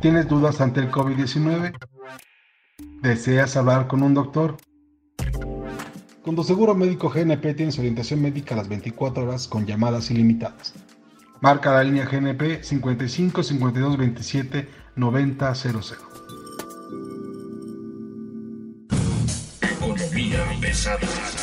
¿Tienes dudas ante el COVID-19? ¿Deseas hablar con un doctor? Con tu seguro médico GNP tienes orientación médica a las 24 horas con llamadas ilimitadas. Marca la línea GNP 55 52 27 90 00. Economía pesada.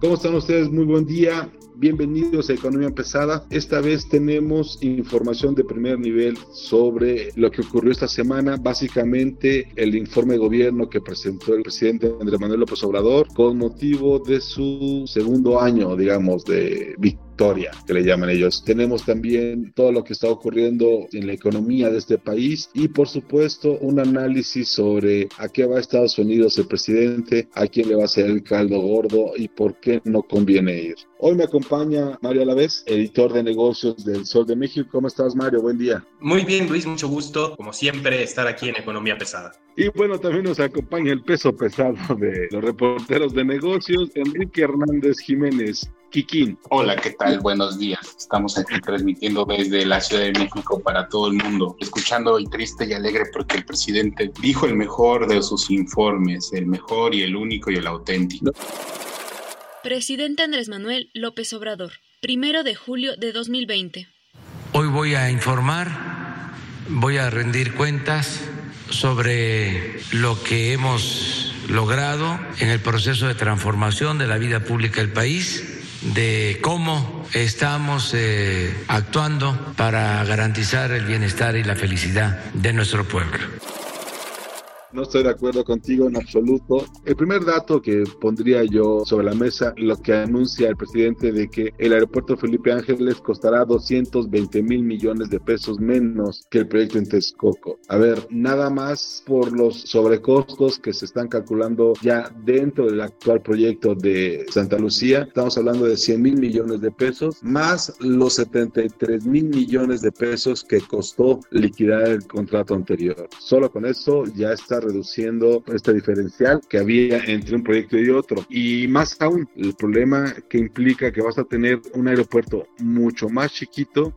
¿Cómo están ustedes? Muy buen día. Bienvenidos a Economía Pesada. Esta vez tenemos información de primer nivel sobre lo que ocurrió esta semana. Básicamente el informe de gobierno que presentó el presidente Andrés Manuel López Obrador con motivo de su segundo año, digamos, de victoria, que le llaman ellos. Tenemos también todo lo que está ocurriendo en la economía de este país y por supuesto un análisis sobre a qué va Estados Unidos el presidente, a quién le va a hacer el caldo gordo y por qué no conviene ir. Hoy me acompaña Mario Alavés, editor de negocios del Sol de México. ¿Cómo estás, Mario? Buen día. Muy bien, Luis, mucho gusto, como siempre, estar aquí en Economía Pesada. Y bueno, también nos acompaña el peso pesado de los reporteros de negocios, Enrique Hernández Jiménez. Kikín. Hola, ¿qué tal? Buenos días. Estamos aquí transmitiendo desde la Ciudad de México para todo el mundo, escuchando y triste y alegre porque el presidente dijo el mejor de sus informes, el mejor y el único y el auténtico. Presidente Andrés Manuel López Obrador, primero de julio de 2020. Hoy voy a informar, voy a rendir cuentas sobre lo que hemos logrado en el proceso de transformación de la vida pública del país, de cómo estamos eh, actuando para garantizar el bienestar y la felicidad de nuestro pueblo. No estoy de acuerdo contigo en absoluto. El primer dato que pondría yo sobre la mesa, lo que anuncia el presidente de que el aeropuerto Felipe Ángeles costará 220 mil millones de pesos menos que el proyecto en Texcoco. A ver, nada más por los sobrecostos que se están calculando ya dentro del actual proyecto de Santa Lucía. Estamos hablando de 100 mil millones de pesos, más los 73 mil millones de pesos que costó liquidar el contrato anterior. Solo con eso ya está reduciendo este diferencial que había entre un proyecto y otro. Y más aún, el problema que implica que vas a tener un aeropuerto mucho más chiquito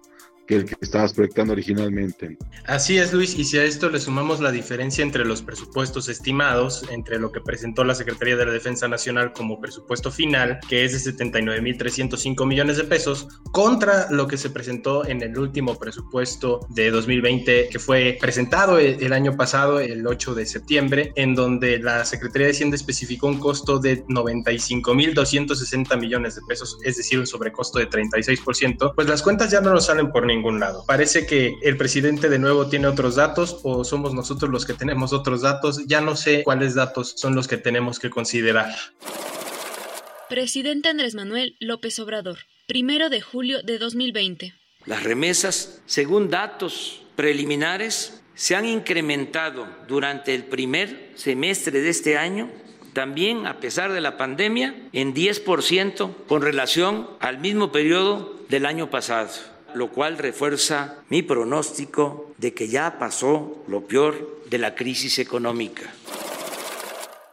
el que estabas proyectando originalmente. Así es, Luis, y si a esto le sumamos la diferencia entre los presupuestos estimados, entre lo que presentó la Secretaría de la Defensa Nacional como presupuesto final, que es de 79.305 millones de pesos, contra lo que se presentó en el último presupuesto de 2020, que fue presentado el, año pasado, el 8 de septiembre, en donde la Secretaría de Hacienda especificó un costo de 95.260 millones de pesos, es decir, un sobrecosto de 36%, pues las cuentas ya no nos salen por ningún lado. Parece que el presidente de nuevo tiene otros datos o somos nosotros los que tenemos otros datos. Ya no sé cuáles datos son los que tenemos que considerar. Presidente Andrés Manuel López Obrador, primero de julio de 2020. Las remesas, según datos preliminares, se han incrementado durante el primer semestre de este año también a pesar de la pandemia, en 10% con relación al mismo periodo del año pasado lo cual refuerza mi pronóstico de que ya pasó lo peor de la crisis económica.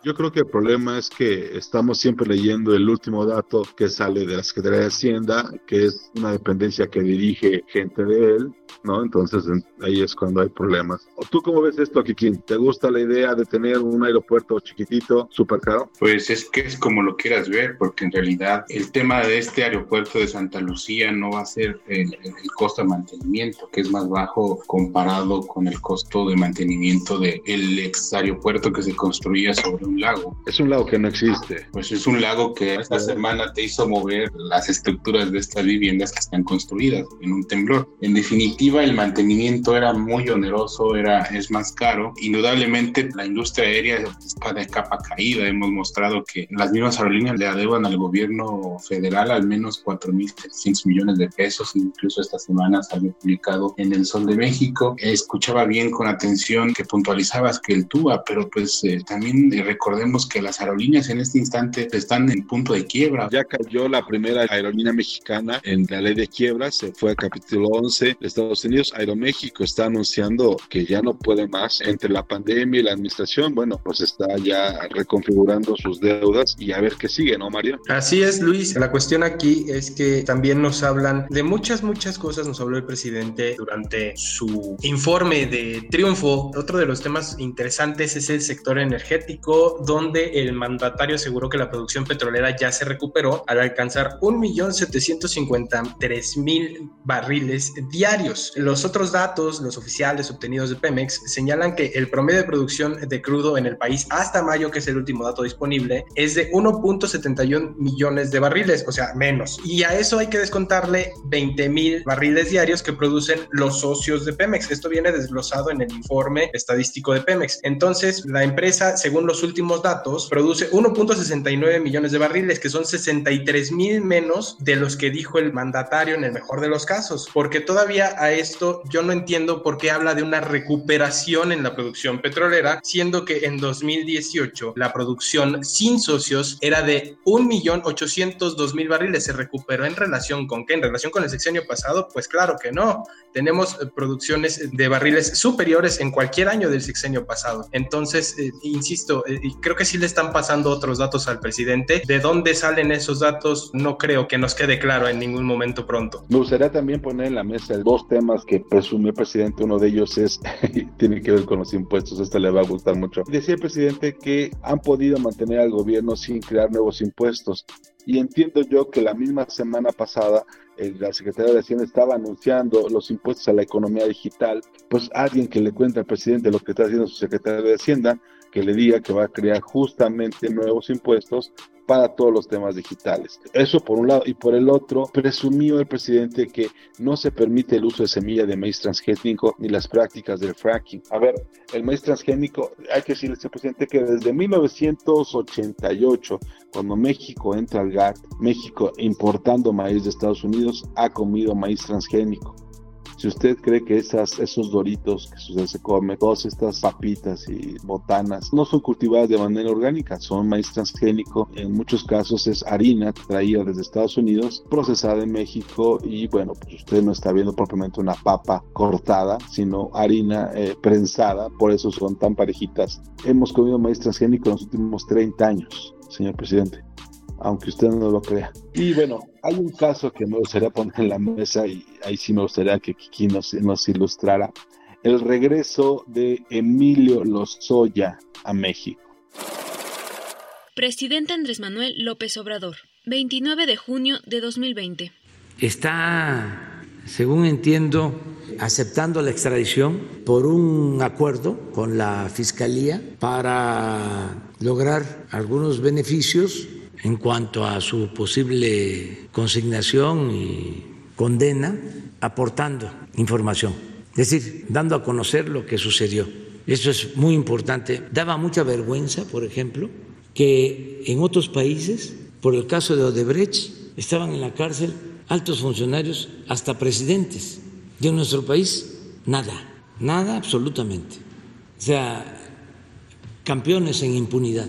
Yo creo que el problema es que estamos siempre leyendo el último dato que sale de la Secretaría de Hacienda, que es una dependencia que dirige gente de él, ¿no? Entonces ahí es cuando hay problemas. ¿Tú cómo ves esto, Kikín? ¿Te gusta la idea de tener un aeropuerto chiquitito, súper caro? Pues es que es como lo quieras ver, porque en realidad el tema de este aeropuerto de Santa Lucía no va a ser el, costo de mantenimiento, que es más bajo comparado con el costo de mantenimiento del ex aeropuerto que se construía sobre un lago. Es un lago que no existe. Pues es un lago que esta semana te hizo mover las estructuras de estas viviendas que están construidas en un temblor. En definitiva, el mantenimiento era muy oneroso, era, es más caro. Indudablemente, la industria aérea está de capa caída. Hemos mostrado que las mismas aerolíneas le adeudan al gobierno federal al menos 4.300 millones de pesos. Incluso esta semana salió publicado en El Sol de México. Escuchaba bien con atención que puntualizabas que el TUA, pero pues eh, también eh, recordemos que las aerolíneas en este instante están en punto de quiebra. Ya cayó la primera aerolínea mexicana en la ley de quiebra, se fue a capítulo 11 de Estados Unidos. Aeroméxico está anunciando que ya no puede más entre la pandemia y la administración. Bueno, pues está ya reconfigurando sus deudas y a ver qué sigue, ¿no, Mario? Así es, Luis. La cuestión aquí es que también nos hablan de muchas, muchas cosas. Nos habló el presidente durante su informe de triunfo. Otro de los temas interesantes es el sector energético, donde el mandatario aseguró que la producción petrolera ya se recuperó al alcanzar 1.753.000 barriles diarios. Los otros datos, los oficiales obtenidos de Pemex, señalan que el promedio de producción de crudo en el país hasta mayo, que es el último dato disponible, es de 1.71 millones de barriles, o sea, menos. Y a eso hay que descontarle 20.000 barriles diarios que producen los socios de Pemex. Esto viene desglosado en el informe estadístico de Pemex. Entonces, la empresa, según los últimos datos, produce 1.69 millones de barriles, que son 63 mil menos de los que dijo el mandatario en el mejor de los casos. Porque todavía a esto yo no entiendo por qué habla de una recuperación en la producción petrolera, siendo que en 2018 la producción sin socios era de 1.802.000 barriles. ¿Se recuperó en relación con qué? ¿En relación con el sexenio pasado? Pues claro que no. Tenemos eh, producciones de barriles superiores en cualquier año del sexenio pasado. Entonces, eh, insisto, eh, creo que sí le están pasando otros datos al presidente. ¿De dónde salen esos datos? No creo que nos quede claro en ningún momento pronto. Me gustaría también poner en la mesa dos temas que presumió el presidente. Uno de ellos es, tiene que ver con los impuestos. Esto le va a gustar mucho. Decía el presidente que han podido mantener al gobierno sin crear nuevos impuestos. Y entiendo yo que la misma semana pasada la Secretaría de Hacienda estaba anunciando los impuestos a la economía digital, pues alguien que le cuenta al presidente lo que está haciendo su secretario de Hacienda, que le diga que va a crear justamente nuevos impuestos para todos los temas digitales. Eso por un lado. Y por el otro, presumió el presidente que no se permite el uso de semilla de maíz transgénico ni las prácticas del fracking. A ver, el maíz transgénico, hay que decirle al presidente que desde 1988, cuando México entra al GATT, México importando maíz de Estados Unidos, ha comido maíz transgénico. Si usted cree que esas, esos doritos que usted se come, todas estas papitas y botanas, no son cultivadas de manera orgánica, son maíz transgénico. En muchos casos es harina traída desde Estados Unidos, procesada en México y bueno, pues usted no está viendo propiamente una papa cortada, sino harina eh, prensada, por eso son tan parejitas. Hemos comido maíz transgénico en los últimos 30 años, señor presidente aunque usted no lo crea. Y bueno, hay un caso que me gustaría poner en la mesa y ahí sí me gustaría que Kiki nos, nos ilustrara. El regreso de Emilio Lozoya a México. Presidente Andrés Manuel López Obrador, 29 de junio de 2020. Está, según entiendo, aceptando la extradición por un acuerdo con la Fiscalía para lograr algunos beneficios en cuanto a su posible consignación y condena, aportando información, es decir, dando a conocer lo que sucedió. Eso es muy importante. Daba mucha vergüenza, por ejemplo, que en otros países, por el caso de Odebrecht, estaban en la cárcel altos funcionarios, hasta presidentes. Y en nuestro país, nada, nada absolutamente. O sea, campeones en impunidad.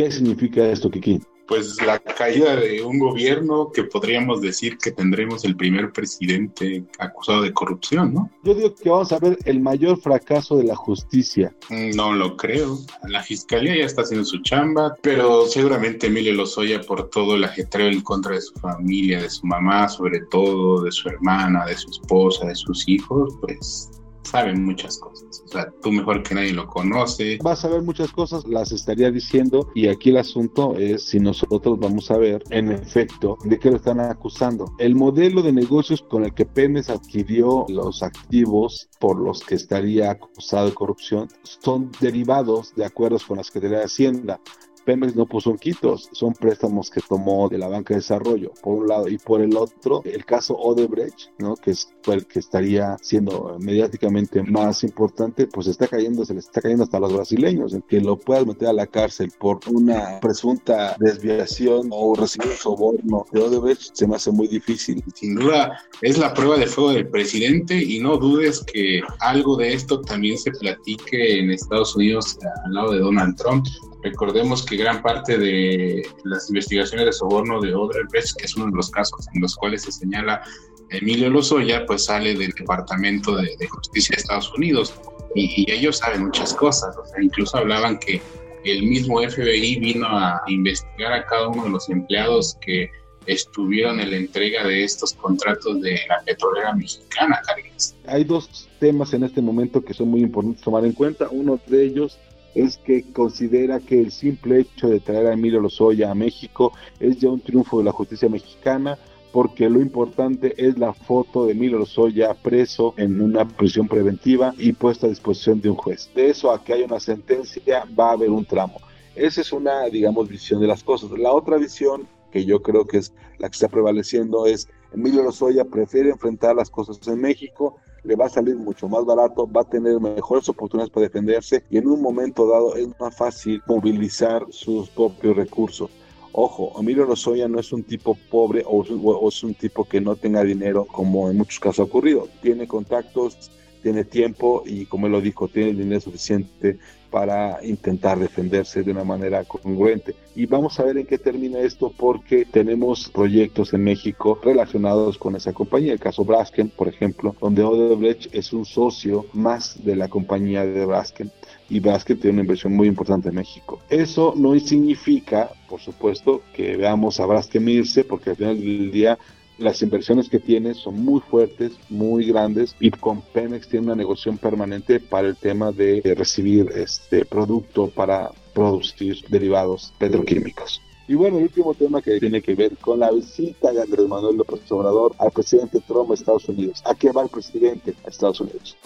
¿Qué significa esto, Kiki? Pues la caída de un gobierno que podríamos decir que tendremos el primer presidente acusado de corrupción, ¿no? Yo digo que vamos a ver el mayor fracaso de la justicia. No lo creo. La fiscalía ya está haciendo su chamba, pero seguramente Emilio Lozoya por todo el ajetreo en contra de su familia, de su mamá, sobre todo, de su hermana, de su esposa, de sus hijos, pues sabe muchas cosas. O sea, tú mejor que nadie lo conoce. Vas a ver muchas cosas, las estaría diciendo, y aquí el asunto es si nosotros vamos a ver, en efecto, de qué lo están acusando. El modelo de negocios con el que Pemex adquirió los activos por los que estaría acusado de corrupción son derivados de acuerdos con la Secretaría de Hacienda. Pemex no puso quitos, son préstamos que tomó de la banca de desarrollo, por un lado, y por el otro, el caso Odebrecht, ¿no? que es el que estaría siendo mediáticamente más importante, pues está cayendo, se le está cayendo hasta a los brasileños, en que lo puedas meter a la cárcel por una presunta desviación o recibir soborno de Odebrecht, se me hace muy difícil. Sin duda, es la prueba de fuego del presidente y no dudes que algo de esto también se platique en Estados Unidos al lado de Donald Trump. Recordemos que gran parte de las investigaciones de soborno de Odebrecht, que es uno de los casos en los cuales se señala Emilio Lozoya, pues sale del Departamento de, Justicia de Estados Unidos y, ellos saben muchas cosas. O sea, incluso hablaban que el mismo FBI vino a investigar a cada uno de los empleados que estuvieron en la entrega de estos contratos de la petrolera mexicana, Carlos. Hay dos temas en este momento que son muy importantes tomar en cuenta. Uno de ellos es que considera que el simple hecho de traer a Emilio Lozoya a México es ya un triunfo de la justicia mexicana, porque lo importante es la foto de Emilio Lozoya preso en una prisión preventiva y puesto a disposición de un juez. De eso a que haya una sentencia va a haber un tramo. Esa es una, digamos, visión de las cosas. La otra visión, que yo creo que es la que está prevaleciendo, es Emilio Lozoya prefiere enfrentar las cosas en México le va a salir mucho más barato, va a tener mejores oportunidades para defenderse y en un momento dado es más fácil movilizar sus propios recursos. Ojo, Emilio Lozoya no es un tipo pobre o, o es un tipo que no tenga dinero como en muchos casos ha ocurrido. Tiene contactos, tiene tiempo y como él lo dijo, tiene dinero suficiente para intentar defenderse de una manera congruente. Y vamos a ver en qué termina esto porque tenemos proyectos en México relacionados con esa compañía. El caso Braskem, por ejemplo, donde Odebrecht es un socio más de la compañía de Braskem y Braskem tiene una inversión muy importante en México. Eso no significa, por supuesto, que veamos a Braskem irse porque al final del día las inversiones que tiene son muy fuertes, muy grandes y con Pemex tiene una negociación permanente para el tema de recibir este producto para producir derivados petroquímicos. Y bueno, el último tema que tiene que ver con la visita de Andrés Manuel López Obrador al presidente Trump a Estados Unidos. ¿A qué va el presidente a Estados Unidos?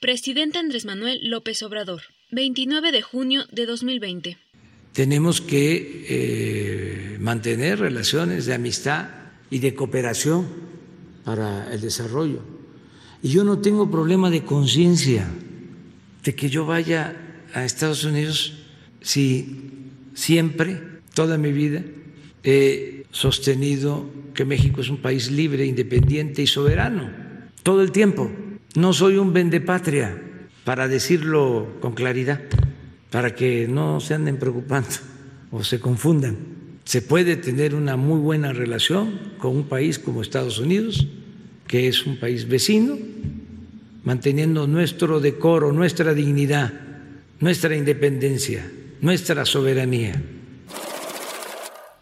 Presidente Andrés Manuel López Obrador, 29 de junio de 2020. Tenemos que eh, mantener relaciones de amistad y de cooperación para el desarrollo. Y yo no tengo problema de conciencia de que yo vaya a Estados Unidos si siempre, toda mi vida, he sostenido que México es un país libre, independiente y soberano. Todo el tiempo. No soy un vendepatria, para decirlo con claridad, para que no se anden preocupando o se confundan se puede tener una muy buena relación con un país como Estados Unidos, que es un país vecino, manteniendo nuestro decoro, nuestra dignidad, nuestra independencia, nuestra soberanía.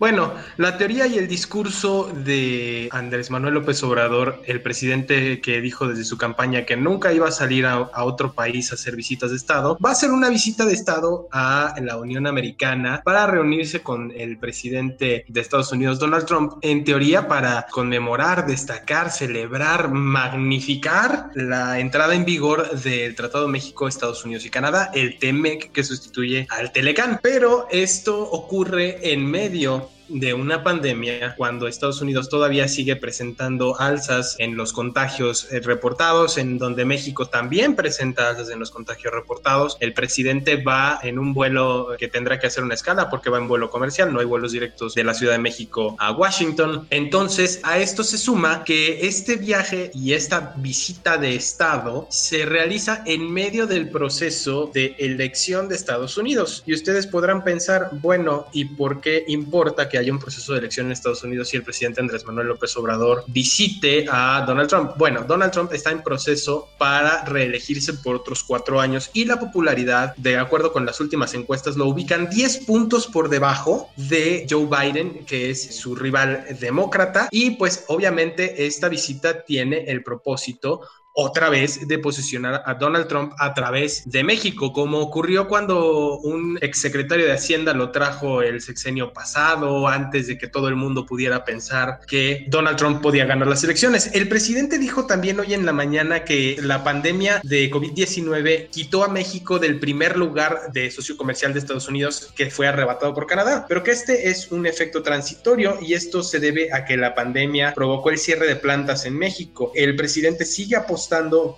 Bueno, la teoría y el discurso de Andrés Manuel López Obrador, el presidente que dijo desde su campaña que nunca iba a salir a, otro país a hacer visitas de Estado, va a hacer una visita de Estado a la Unión Americana para reunirse con el presidente de Estados Unidos, Donald Trump, en teoría para conmemorar, destacar, celebrar, magnificar la entrada en vigor del Tratado de México, Estados Unidos y Canadá, el TEMEC que sustituye al Telecán. Pero esto ocurre en medio de una pandemia cuando Estados Unidos todavía sigue presentando alzas en los contagios eh, reportados, en donde México también presenta alzas en los contagios reportados. El presidente va en un vuelo que tendrá que hacer una escala porque va en vuelo comercial, no hay vuelos directos de la Ciudad de México a Washington. Entonces, a esto se suma que este viaje y esta visita de Estado se realiza en medio del proceso de elección de Estados Unidos. Y ustedes podrán pensar, bueno, ¿y por qué importa que que haya un proceso de elección en Estados Unidos y el presidente Andrés Manuel López Obrador visite a Donald Trump. Bueno, Donald Trump está en proceso para reelegirse por otros cuatro años y la popularidad, de acuerdo con las últimas encuestas, lo ubican 10 puntos por debajo de Joe Biden, que es su rival demócrata. Y pues obviamente esta visita tiene el propósito otra vez de posicionar a Donald Trump a través de México, como ocurrió cuando un exsecretario de Hacienda lo trajo el sexenio pasado, antes de que todo el mundo pudiera pensar que Donald Trump podía ganar las elecciones. El presidente dijo también hoy en la mañana que la pandemia de COVID-19 quitó a México del primer lugar de socio comercial de Estados Unidos que fue arrebatado por Canadá, pero que este es un efecto transitorio y esto se debe a que la pandemia provocó el cierre de plantas en México. El presidente sigue apostando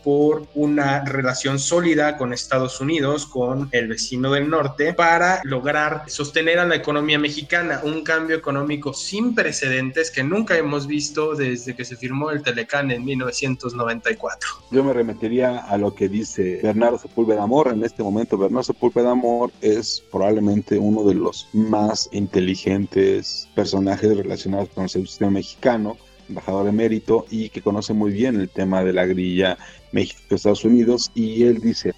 por una relación sólida con Estados Unidos, con el vecino del norte, para lograr sostener a la economía mexicana, un cambio económico sin precedentes que nunca hemos visto desde que se firmó el Telecán en 1994. Yo me remetería a lo que dice Bernardo Sepúlveda Amor. En este momento, Bernardo Sepúlveda Amor es probablemente uno de los más inteligentes personajes relacionados con el sistema mexicano embajador de mérito y que conoce muy bien el tema de la grilla México-Estados Unidos y él dice,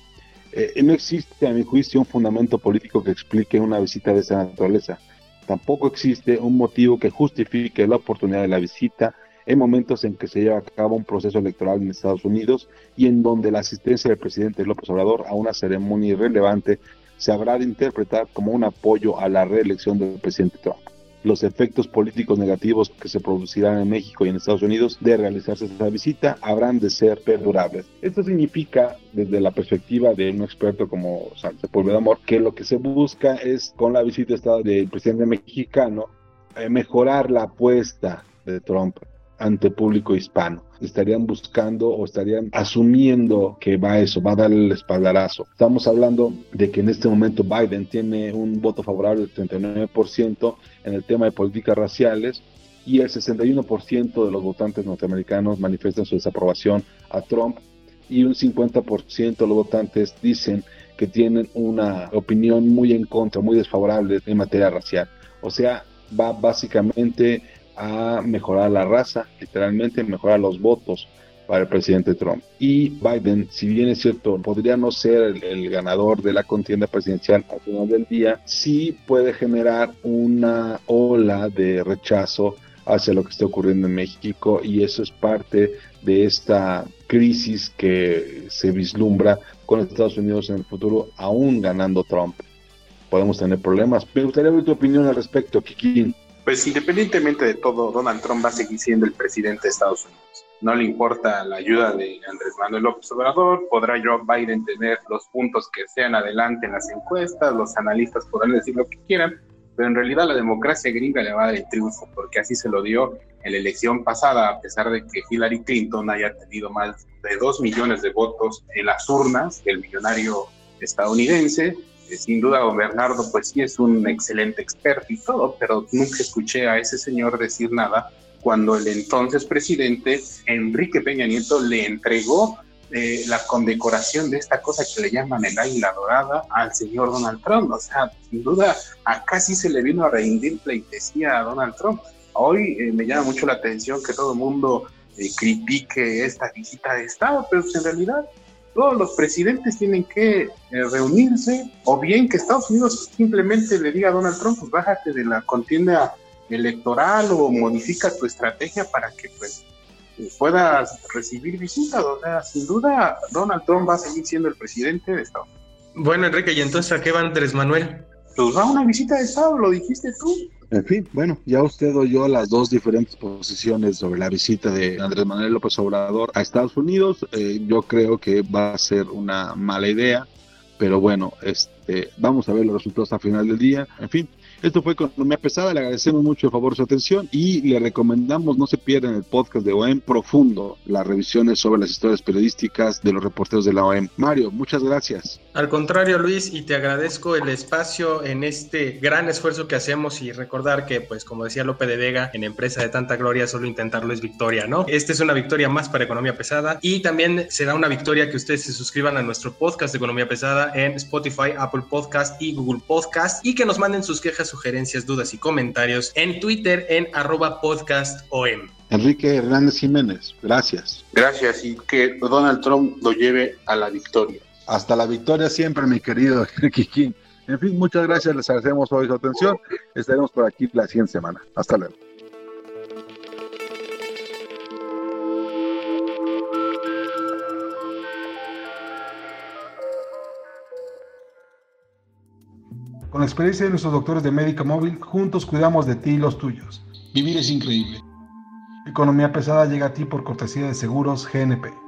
eh, no existe a mi juicio un fundamento político que explique una visita de esa naturaleza. Tampoco existe un motivo que justifique la oportunidad de la visita en momentos en que se lleva a cabo un proceso electoral en Estados Unidos y en donde la asistencia del presidente López Obrador a una ceremonia irrelevante se habrá de interpretar como un apoyo a la reelección del presidente Trump los efectos políticos negativos que se producirán en México y en Estados Unidos de realizarse esa visita habrán de ser perdurables. Esto significa, desde la perspectiva de un experto como de Amor, que lo que se busca es, con la visita del presidente mexicano, eh, mejorar la apuesta de Trump ante público hispano. Estarían buscando o estarían asumiendo que va eso, va a dar el espaldarazo. Estamos hablando de que en este momento Biden tiene un voto favorable del 39% en el tema de políticas raciales y el 61% de los votantes norteamericanos manifiestan su desaprobación a Trump y un 50% de los votantes dicen que tienen una opinión muy en contra, muy desfavorable en materia racial. O sea, va básicamente a mejorar la raza, literalmente mejorar los votos para el presidente Trump. Y Biden, si bien es cierto, podría no ser el, ganador de la contienda presidencial al final del día, sí puede generar una ola de rechazo hacia lo que está ocurriendo en México y eso es parte de esta crisis que se vislumbra con Estados Unidos en el futuro, aún ganando Trump. Podemos tener problemas. Me gustaría ver tu opinión al respecto, Kikín. Pues independientemente de todo, Donald Trump va a seguir siendo el presidente de Estados Unidos. No le importa la ayuda de Andrés Manuel López Obrador, podrá Joe Biden tener los puntos que sean adelante en las encuestas, los analistas podrán decir lo que quieran, pero en realidad la democracia gringa le va a dar el triunfo, porque así se lo dio en la elección pasada, a pesar de que Hillary Clinton haya tenido más de dos millones de votos en las urnas, el millonario estadounidense, sin duda Bernardo pues sí es un excelente experto y todo, pero nunca escuché a ese señor decir nada cuando el entonces presidente Enrique Peña Nieto le entregó eh, la condecoración de esta cosa que le llaman el águila dorada al señor Donald Trump. O sea, sin duda, acá sí se le vino a rendir pleitesía a Donald Trump. Hoy eh, me llama mucho la atención que todo el mundo eh, critique esta visita de Estado, pero en realidad todos los presidentes tienen que eh, reunirse, o bien que Estados Unidos simplemente le diga a Donald Trump, pues bájate de la contienda electoral o modifica tu estrategia para que pues puedas recibir visitas. O sea, sin duda Donald Trump va a seguir siendo el presidente de Estados Unidos. Bueno, Enrique, ¿y entonces a qué va Andrés Manuel? Pues va a una visita de Estado, lo dijiste tú. En fin, bueno, ya usted oyó las dos diferentes posiciones sobre la visita de Andrés Manuel López Obrador a Estados Unidos. Eh, yo creo que va a ser una mala idea, pero bueno, este, vamos a ver los resultados a final del día. En fin, esto fue Economía Pesada, le agradecemos mucho el favor su atención y le recomendamos no se pierdan el podcast de OEM Profundo, las revisiones sobre las historias periodísticas de los reporteros de la OEM. Mario, muchas gracias. Al contrario, Luis, y te agradezco el espacio en este gran esfuerzo que hacemos y recordar que, pues, como decía Lope de Vega, en empresa de tanta gloria, solo intentarlo es victoria, ¿no? Esta es una victoria más para Economía Pesada y también será una victoria que ustedes se suscriban a nuestro podcast de Economía Pesada en Spotify, Apple Podcast y Google Podcast y que nos manden sus quejas sugerencias, dudas y comentarios en Twitter en arroba podcastom. Enrique Hernández Jiménez, gracias. Gracias y que Donald Trump lo lleve a la victoria. Hasta la victoria siempre, mi querido Kikín. En fin, muchas gracias, les agradecemos hoy su atención. Estaremos por aquí la siguiente semana. Hasta luego. Con la experiencia de nuestros doctores de Médica Móvil, juntos cuidamos de ti y los tuyos. Vivir es increíble. Economía pesada llega a ti por cortesía de Seguros GNP.